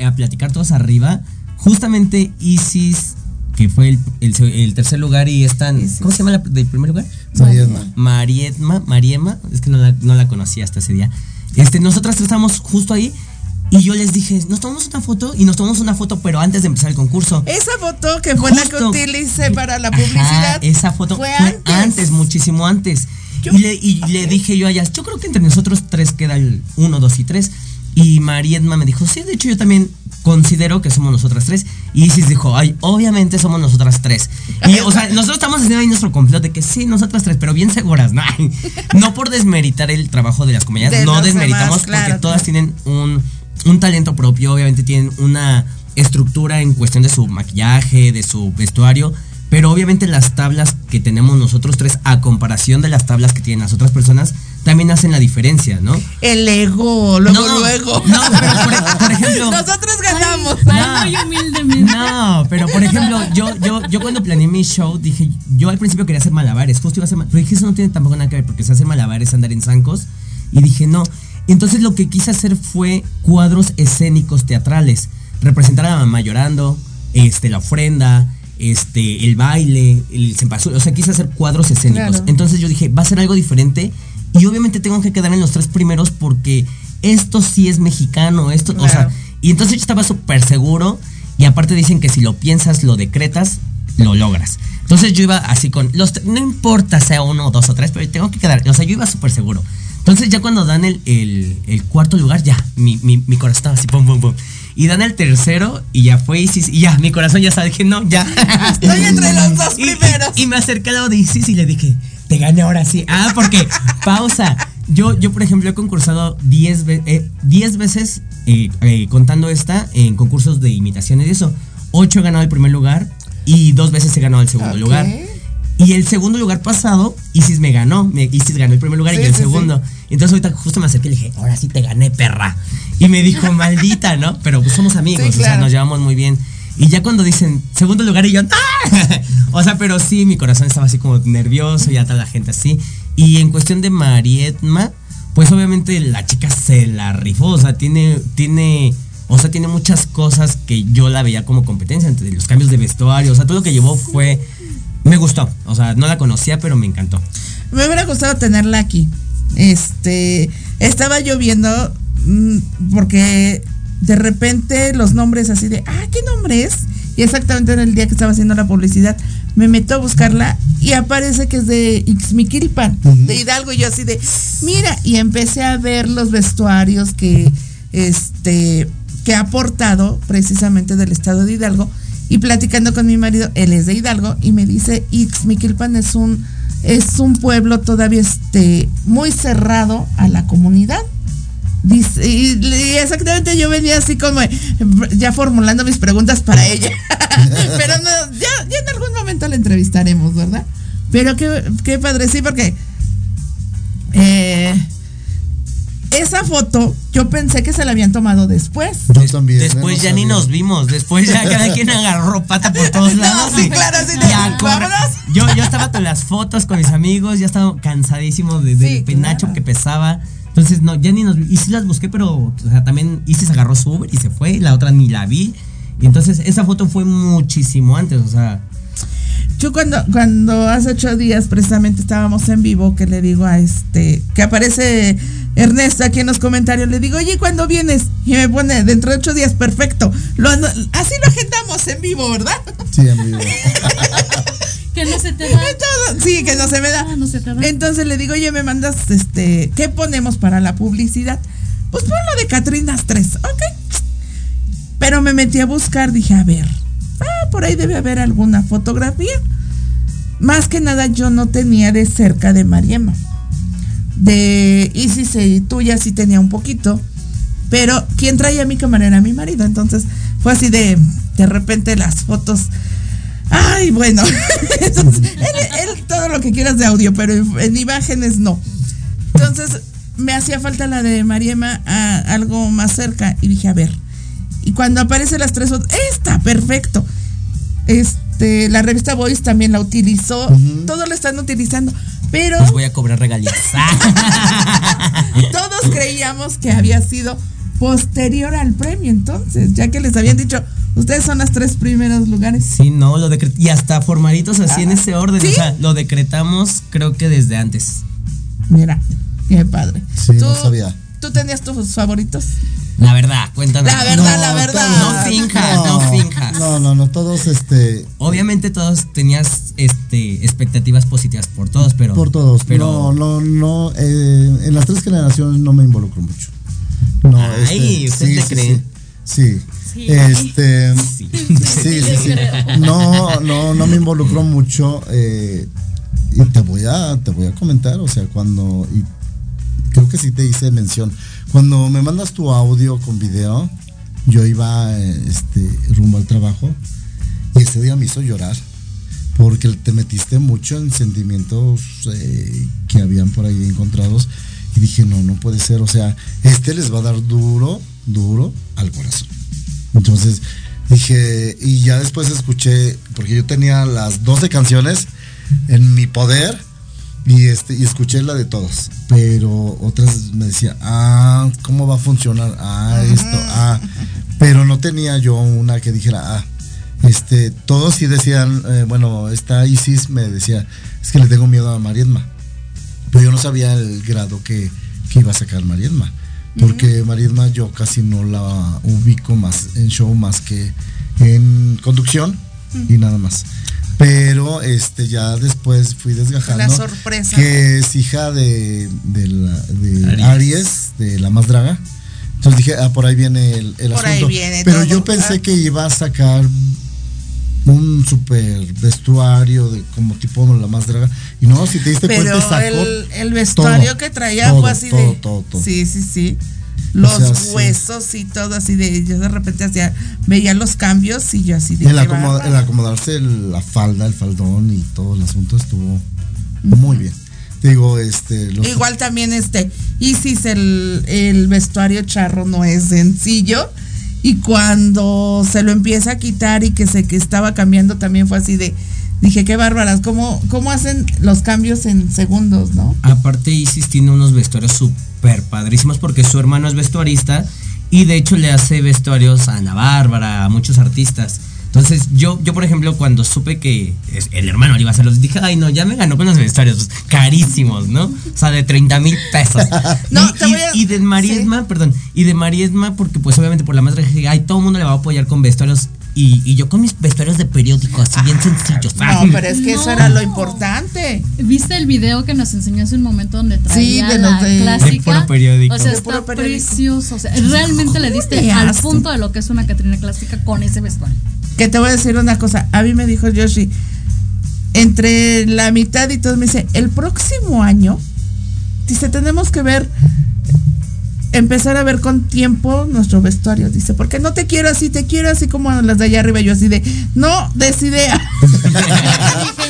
a platicar todos arriba, justamente Isis, que fue el, el tercer lugar, y esta, ¿cómo se llama la del primer lugar? Marietma. Marietma, Mariema, es que no la, no la conocía hasta ese día. Este, nosotras estábamos justo ahí y yo les dije, nos tomamos una foto y nos tomamos una foto, pero antes de empezar el concurso. Esa foto que fue la que utilicé para la Ajá, publicidad. esa foto fue fue, antes. muchísimo antes. Y le, y le dije yo a ella, yo creo que entre nosotros tres queda el 1, 2 y 3. Y Marietma me dijo, sí, de hecho yo también considero que somos nosotras tres. Y Isis dijo, ay, obviamente somos nosotras tres. Y, o sea, <laughs> nosotros estamos haciendo ahí nuestro complot de que sí, nosotras tres, pero bien seguras, ¿no? No por desmeritar el trabajo de las comedias, De no desmeritamos demás, claro, porque todas tienen un, un talento propio, obviamente tienen una estructura en cuestión de su maquillaje, de su vestuario. Pero obviamente las tablas que tenemos nosotros tres, a comparación de las tablas que tienen las otras personas, también hacen la diferencia, ¿no? El ego, luego, No, luego. no, pero por, por ejemplo. <laughs> Nosotros ganamos. Ay, muy humildemente. No, pero por ejemplo, yo, yo, yo cuando planeé mi show dije, yo al principio quería hacer malabares, justo iba a hacer, ma- pero dije eso no tiene tampoco nada que ver porque se hace malabares andar en zancos y dije no. Entonces lo que quise hacer fue cuadros escénicos teatrales, representar a la mamá llorando, este, la ofrenda, este, el baile, el cempasúchil, o sea quise hacer cuadros escénicos. Claro. Entonces yo dije va a ser algo diferente y obviamente tengo que quedar en los tres primeros porque esto sí es mexicano, esto, o sea, y entonces yo estaba súper seguro. Y aparte dicen que si lo piensas, lo decretas, lo logras. Entonces yo iba así con. Los, no importa sea uno, dos o tres, pero tengo que quedar. O sea, yo iba súper seguro. Entonces ya cuando dan el, el- el cuarto lugar, ya, mi, mi, mi corazón estaba así, pum, pum, pum. Y dan el tercero y ya fue Isis. Y ya, mi corazón ya sabe, dije, no, ya. <laughs> Estoy entre los dos <laughs> Y- primeros. Y, me acerqué al lado de Isis y le dije, te gané ahora sí. Ah, porque, pausa. Yo, yo por ejemplo, he concursado 10 ve- eh, 10 veces, eh, eh, contando esta, en concursos de imitaciones y eso. 8 he ganado el primer lugar y dos veces he ganado el segundo lugar. Y el segundo lugar pasado, Isis me ganó. Me- Isis ganó el primer lugar Sí, y el sí, segundo. Entonces ahorita justo me acerqué y le dije, ahora sí te gané, perra. Y me dijo, maldita, ¿no? Pero pues somos amigos, o sea, nos llevamos muy bien. Y ya cuando dicen segundo lugar y yo, ¡ah! <laughs> o sea, pero sí, mi corazón estaba así como nervioso, ya toda la gente así. Y en cuestión de Marietma, pues obviamente la chica se la rifó, o sea, tiene, tiene, o sea, tiene muchas cosas que yo la veía como competencia, entre los cambios de vestuario, o sea, todo lo que llevó fue, me gustó, o sea, no la conocía, pero me encantó. Me hubiera gustado tenerla aquí. Este, estaba yo viendo mm, porque de repente los nombres así de, ah, ¿qué nombre es? Y exactamente en el día que estaba haciendo la publicidad, me meto a buscarla y aparece que es de Ixmiquilpan, de Hidalgo, y yo así de, mira, y empecé a ver los vestuarios que, este, que ha aportado precisamente del estado de Hidalgo, y platicando con mi marido, él es de Hidalgo, y me dice, Ixmiquilpan es un, es un pueblo todavía este, muy cerrado a la comunidad. Dice, y, y exactamente yo venía así como ya formulando mis preguntas para ella. <laughs> Pero no, ya, ya en algún momento la entrevistaremos, ¿verdad? Pero qué, qué padre, sí, porque eh, esa foto yo pensé que se la habían tomado después. Yo también. Después no ya ni nos vimos. Después ya cada <laughs> quien agarró pata por todos <laughs> lados. sí, y- claro, sí, no. Yo, yo estaba con las fotos con mis amigos, ya estaba cansadísimo de- del Sí, penacho claro. que pesaba. Entonces, no, ya ni nos Y sí las busqué, pero o sea, también Isis agarró su Uber y se fue. La otra ni la vi. Y entonces esa foto fue muchísimo antes, o sea. Yo cuando, cuando hace ocho días precisamente estábamos en vivo, que le digo a este, que aparece Ernesto aquí en los comentarios, le digo, oye, ¿cuándo vienes? Y me pone, dentro de ocho días, perfecto. Lo, ano- así lo agendamos en vivo, ¿verdad? Sí, en vivo. <laughs> Que no se te da. <laughs> Entonces, sí, que no se me da. Ah, no se te da. Entonces le digo, oye, me mandas, este, ¿qué ponemos para la publicidad? Pues pon lo de Catrinas 3, ok. Pero me metí a buscar, dije, a ver, ah, por ahí debe haber alguna fotografía. Más que nada yo no tenía de cerca de Mariema. De Isis y tuya sí tenía un poquito. Pero quien traía mi cámara era mi marido. Entonces fue así de, de repente las fotos. Ay, bueno. <laughs> Entonces, él, él todo lo que quieras de audio, pero en, en imágenes no. Entonces me hacía falta la de Mariema a algo más cerca. Y dije, a ver. Y cuando aparecen las tres fotos, está perfecto. Este, la revista Voice también la utilizó. Todos la están utilizando. Pero Pues voy a cobrar regalías. <laughs> <laughs> todos creíamos que había sido posterior al premio. Entonces, ya que les habían dicho, ustedes son los tres primeros lugares. Sí, no, lo y hasta formaditos así en ese orden. ¿Sí? O sea, lo decretamos creo que desde antes. Mira, qué padre. Sí, ¿Tú, no sabía. ¿Tú tenías tus favoritos? La verdad, cuéntanos. La verdad, la verdad. No finjas, no, finjas. No, no, no, todos este. Obviamente todos tenías este expectativas positivas por todos, pero. Por todos. Pero. No, no, no. eh, en las tres generaciones no me involucro mucho. No, Ay, este, ¿usted sí, le sí, cree? Sí. Sí. Este. Sí, sí, sí. No, no, no me involucro mucho. eh, y te voy a, te voy a comentar, o sea, cuando. Y creo que sí te hice mención. Cuando me mandas tu audio con video, yo iba eh, este, rumbo al trabajo y ese día me hizo llorar porque te metiste mucho en sentimientos eh, que habían por ahí encontrados y dije, no, no puede ser, o sea, este les va a dar duro, duro al corazón. Entonces dije, y ya después escuché, porque yo tenía las 12 canciones en mi poder y, este, y escuché la de todos, pero otras me decía, ah, ¿cómo va a funcionar? Ah, esto, ah, pero no tenía yo una que dijera, ah, este, todos sí decían, eh, bueno, esta Isis me decía, es que le tengo miedo a Marietma, pero yo no sabía el grado que, que iba a sacar Marietma, porque Marietma yo casi no la ubico más en show más que en conducción y nada más. Pero este ya después fui desgajando La sorpresa. que es hija de, de, la- de Aries. Aries. de la más draga. Entonces dije, ah, por ahí viene el, el Por ahí asunto. viene Pero todo. yo pensé Ah. que iba a sacar un super vestuario de como tipo la más draga. Y no, si te diste Pero cuenta, sacó el, el vestuario todo, que traía todo, fue así todo, de. todo, todo. Sí, sí, sí. Los sea, sí. huesos y todo así de. Yo de repente hacía, veía los cambios y yo así de. El, acomoda- el acomodarse el- la falda, el faldón y todo el asunto estuvo muy bien. Digo, este. los- Igual también este, Isis, el, el vestuario charro no es sencillo. Y cuando se lo empieza a quitar y que se que estaba cambiando también fue así de, dije, qué bárbaras, ¿cómo, cómo hacen los cambios en segundos, no? Aparte, Isis tiene unos vestuarios súper padrísimos porque su hermano es vestuarista y de hecho le hace vestuarios a Ana Bárbara, a muchos artistas. Entonces, yo, yo por ejemplo, cuando supe que el hermano le iba a hacerlos, dije, ay, no, ya me ganó con los vestuarios carísimos, ¿no? O sea, de 30 mil pesos. <laughs> No, y, te voy a- y de Mariesma, perdón, y de Mariesma, porque pues obviamente por la madre dije, ay, todo el mundo le va a apoyar con vestuarios. Y, y yo con mis vestuarios de periódico, así bien sencillos. No, pero es que eso era lo importante. ¿Viste el video que nos enseñó hace un momento donde traía Sí, de la de- de clásica? puro periódico. O sea, De está puro periódico. precioso. O sea, realmente le diste al punto de lo que es una Catrina clásica con ese vestuario. Que te voy a decir una cosa, a mí me dijo Yoshi, entre la mitad y todo, me dice, el próximo año, dice, tenemos que ver, empezar a ver con tiempo nuestro vestuario, dice, porque no te quiero así, te quiero así como las de allá arriba, yo así de, no, desidea. <laughs>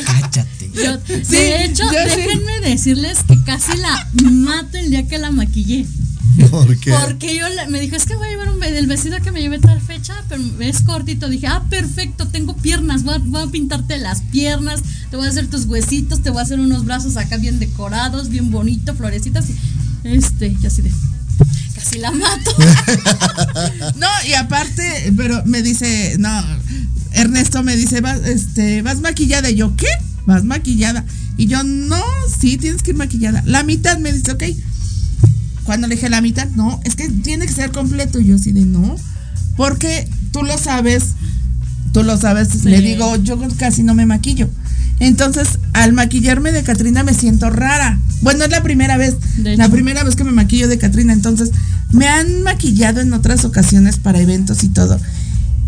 Cállate. Yo- Sí, de hecho, sí. déjenme decirles que casi la mato el día que la maquillé. <laughs> ¿Por qué? Porque yo me dijo, es que voy a llevar un, el vestido que me llevé tal fecha, pero es cortito. Dije, ah, perfecto, tengo piernas, voy a, voy a pintarte las piernas, te voy a hacer tus huesitos, te voy a hacer unos brazos acá bien decorados, bien bonito, florecitas. Y este, y así de, casi la mato. <laughs> No, y aparte, pero me dice, no, Ernesto me dice, vas, este, vas maquillada. Y yo, ¿qué? ¿Vas maquillada? Y yo, no, sí, tienes que ir maquillada. La mitad me dice, ok. Cuando le dije la mitad, no, es que tiene que ser completo. Y yo así de, no, porque tú lo sabes, tú lo sabes, le digo, yo casi no me maquillo. Entonces, al maquillarme de Catrina me siento rara. Bueno, es la primera vez, la primera vez que me maquillo de Catrina. Entonces, me han maquillado en otras ocasiones para eventos y todo.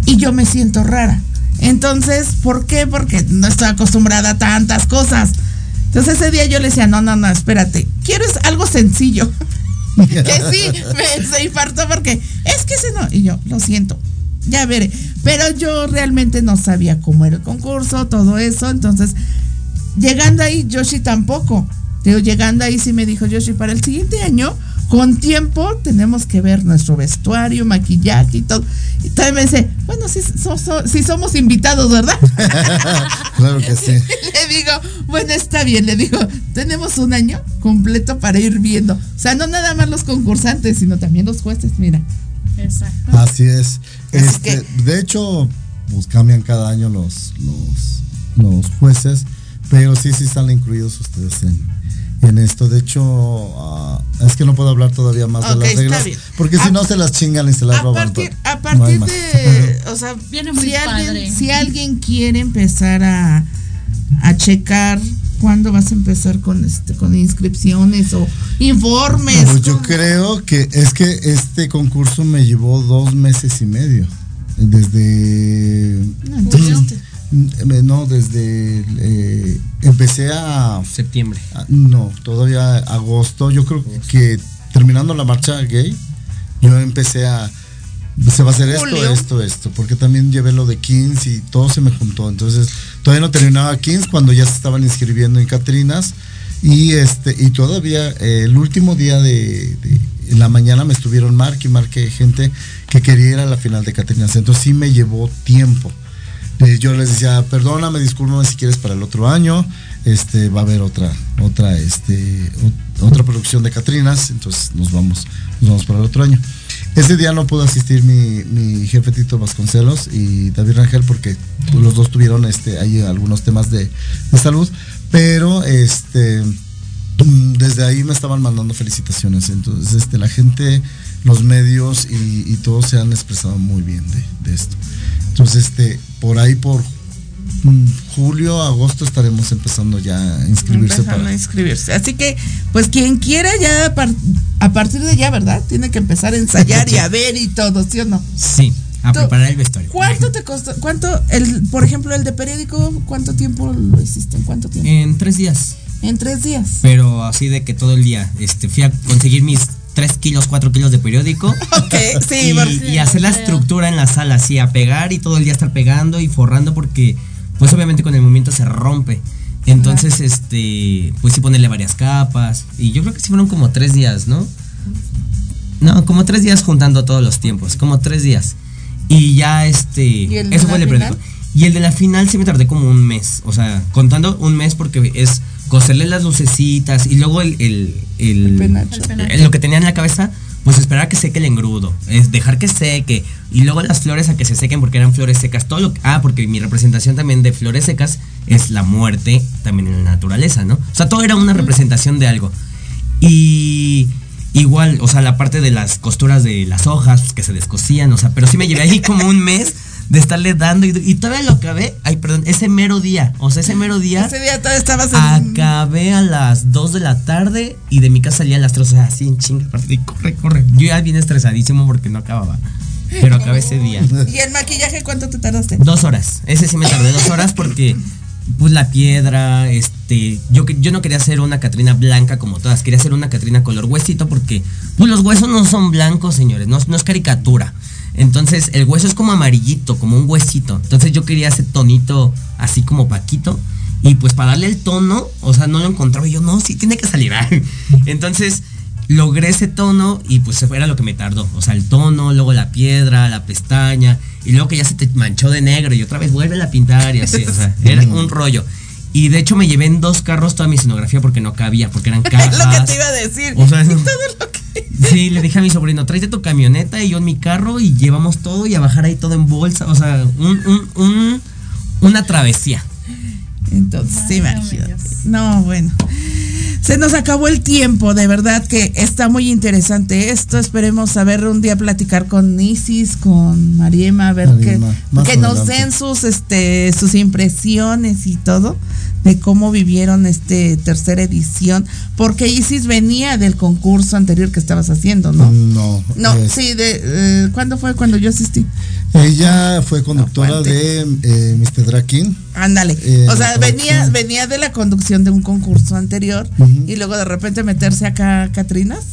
Y yo me siento rara. Entonces, ¿por qué? Porque no estoy acostumbrada a tantas cosas. Entonces ese día yo le decía, no, no, no, espérate, quiero algo sencillo. <laughs> que sí, me, se porque es que ese no. Y yo, lo siento, ya veré. Pero yo realmente no sabía cómo era el concurso, todo eso. Entonces, llegando ahí, Yoshi tampoco. Llegando ahí sí me dijo Yoshi, para el siguiente año, con tiempo, tenemos que ver nuestro vestuario, maquillaje y todo. Y también me dice, bueno, sí, so- so- sí somos invitados, ¿verdad? <laughs> claro que sí. <laughs> le digo, bueno, está bien, le digo, tenemos un año completo para ir viendo. O sea, no nada más los concursantes, sino también los jueces, mira. Exacto. Así es. Este, De hecho, pues cambian cada año los, los, los jueces, pero sí, sí están incluidos ustedes en, en esto. De hecho, ah, es que no puedo hablar todavía más de las está reglas. bien. Porque si A- no se las chingan y se las a roban. partir, a No partir de, <laughs> o sea, Viene muy si padre. alguien, si alguien quiere empezar a, a checar cuándo vas a empezar con este, con inscripciones o informes. Yo creo que es que este concurso me llevó dos meses y medio. Desde. No, entonces, No, desde. eh, empecé a. Septiembre. a- no, todavía agosto. Yo creo que terminando la marcha gay, yo empecé a. Se va a hacer esto, Julio. esto, esto. Porque también llevé lo de Kings y todo se me juntó. Entonces, todavía no terminaba Kings cuando ya se estaban inscribiendo en Catrinas. Y este, y todavía eh, el último día de, de- en la mañana me estuvieron marque y marque gente que quería ir a la final de Catrinas. Entonces sí me llevó tiempo. Eh, yo les decía, perdóname, discúlpame si quieres para el otro año. Este va a haber otra, otra, este, ot- otra producción de Catrinas, entonces nos vamos, nos vamos para el otro año. Ese día no pudo asistir mi, mi jefe Tito Vasconcelos y David Rangel porque los dos tuvieron este, ahí algunos temas de, de salud, pero este desde ahí me estaban mandando felicitaciones. Entonces, este, la gente, los medios y, y todos se han expresado muy bien de, de esto. Entonces, este, por ahí por mm, julio, agosto estaremos empezando ya a inscribirse empezando para. a inscribirse. Así que, pues quien quiera ya a, par- a partir de ya, ¿verdad? Tiene que empezar a ensayar y a <laughs> ver y todo, ¿sí o no? Sí, a Tú- preparar el vestuario. ¿Cuánto te costó? ¿Cuánto, el, por ejemplo, el de periódico, cuánto tiempo lo hiciste? ¿En cuánto tiempo? En tres días. En tres días. Pero así de que todo el día. Este, fui a conseguir mis 3 kilos, 4 kilos de periódico. <laughs> Ok, sí, y, y hacer la estructura en la sala, así, a pegar y todo el día estar pegando y forrando porque, pues obviamente con el movimiento se rompe. Entonces, este, pues sí ponerle varias capas. Y yo creo que sí fueron como tres días, ¿no? No, como tres días juntando todos los tiempos, como tres días. Y ya este, de eso fue el de. Y el de la final sí me tardé como un mes, o sea, contando un mes porque es coserle las lucecitas y luego el, el, el- penacho. el- lo que tenía en la cabeza, pues esperar a que seque el engrudo, es dejar que seque y luego las flores a que se sequen porque eran flores secas, todo lo que- ah, porque mi representación también de flores secas es la muerte también en la naturaleza, ¿no? O sea, todo era una representación de algo. Y igual, o sea, la parte de las costuras de las hojas que se descosían, o sea, pero sí me llevé ahí como un mes de estarle dando y, y todavía lo acabé, ay, perdón, ese mero día, o sea, ese mero día Ese día todavía estabas en. acabé a las 2 de la tarde y de mi casa salía a las 3, o sea, así en chinga, y corre, corre. Yo ya vine estresadísimo porque no acababa, pero acabé ese día. ¿Y el maquillaje cuánto te tardaste? Dos horas. Ese sí me tardé dos horas porque, pues, la piedra, este. Yo, que- yo no quería hacer una Catrina blanca como todas. Quería hacer una Catrina color huesito porque, pues, los huesos no son blancos, señores. No, no es caricatura. Entonces, el hueso es como amarillito, como un huesito. Entonces, yo quería ese tonito así como paquito. Y pues, para darle el tono, o sea, no lo encontraba. Y yo, no, sí tiene que salir. <laughs> Entonces, logré ese tono y pues era lo que me tardó. O sea, el tono, luego la piedra, la pestaña, y luego que ya se te manchó de negro y otra vez vuelve a pintar y así. O sea, era <laughs> un rollo. Y de hecho me llevé en dos carros toda mi escenografía porque no cabía, porque eran cajas. <laughs> Es lo que te iba a decir. O sea, <laughs> <laughs> todo lo que. Sí, le dije a mi sobrino, tráete tu camioneta y yo en mi carro y llevamos todo y a bajar ahí todo en bolsa. O sea, un, un, un- una travesía. Entonces, sí, imagínate. No, bueno. Se nos acabó el tiempo, de verdad que está muy interesante esto. Esperemos saber un día platicar con Isis, con Mariema, a ver Mariema, que, nos den sus este sus impresiones y todo de cómo vivieron este tercera edición, porque Isis venía del concurso anterior que estabas haciendo, ¿no? No. No, es- sí, de eh, ¿cuándo fue cuando yo asistí? Ella fue conductora de eh, Mr. Drakin. Ándale. Eh, o sea, venía, venía de la conducción de un concurso anterior Y luego de repente meterse acá a Catrinas.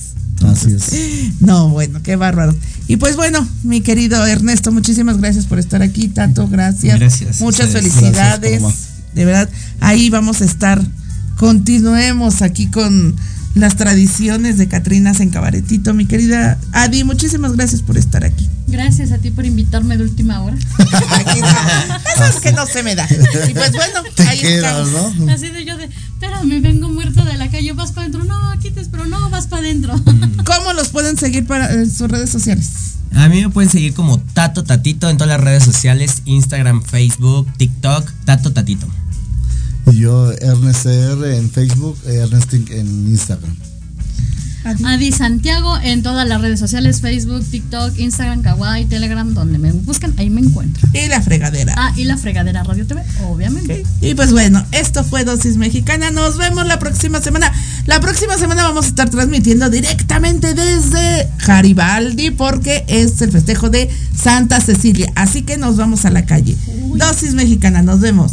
Así es. <laughs> No, bueno, qué bárbaro. Y pues bueno, mi querido Ernesto, muchísimas gracias por estar aquí. Tato, gracias. Gracias, Muchas ustedes. felicidades. Gracias, de verdad, ahí vamos a estar. Continuemos aquí con las tradiciones de Catrinas en Cabaretito. Mi querida Adi, muchísimas gracias por estar aquí. Gracias a ti por invitarme de última hora. <laughs> <laughs> Eso es que no se me da. Y pues bueno, Te ahí quedas, estamos. ¿no? Así de yo de, espérame, vengo muerto de la calle, vas para adentro. No, aquí te espero, no, vas para adentro. <laughs> ¿Cómo los pueden seguir para en sus redes sociales? A mí me pueden seguir como Tato Tatito en todas las redes sociales, Instagram, Facebook, TikTok, Tato Tatito. Y yo, Ernest CR en Facebook, Ernest en Instagram. Adi Santiago en todas las redes sociales, Facebook, TikTok, Instagram, Kawaii, Telegram, donde me buscan, ahí me encuentro. Y la fregadera. Ah, y la fregadera Radio TV, obviamente. Y pues bueno, esto fue Dosis Mexicana. Nos vemos la próxima semana. La próxima semana vamos a estar transmitiendo directamente desde Garibaldi porque es el festejo de Santa Cecilia. Así que nos vamos a la calle. Dosis Mexicana, nos vemos.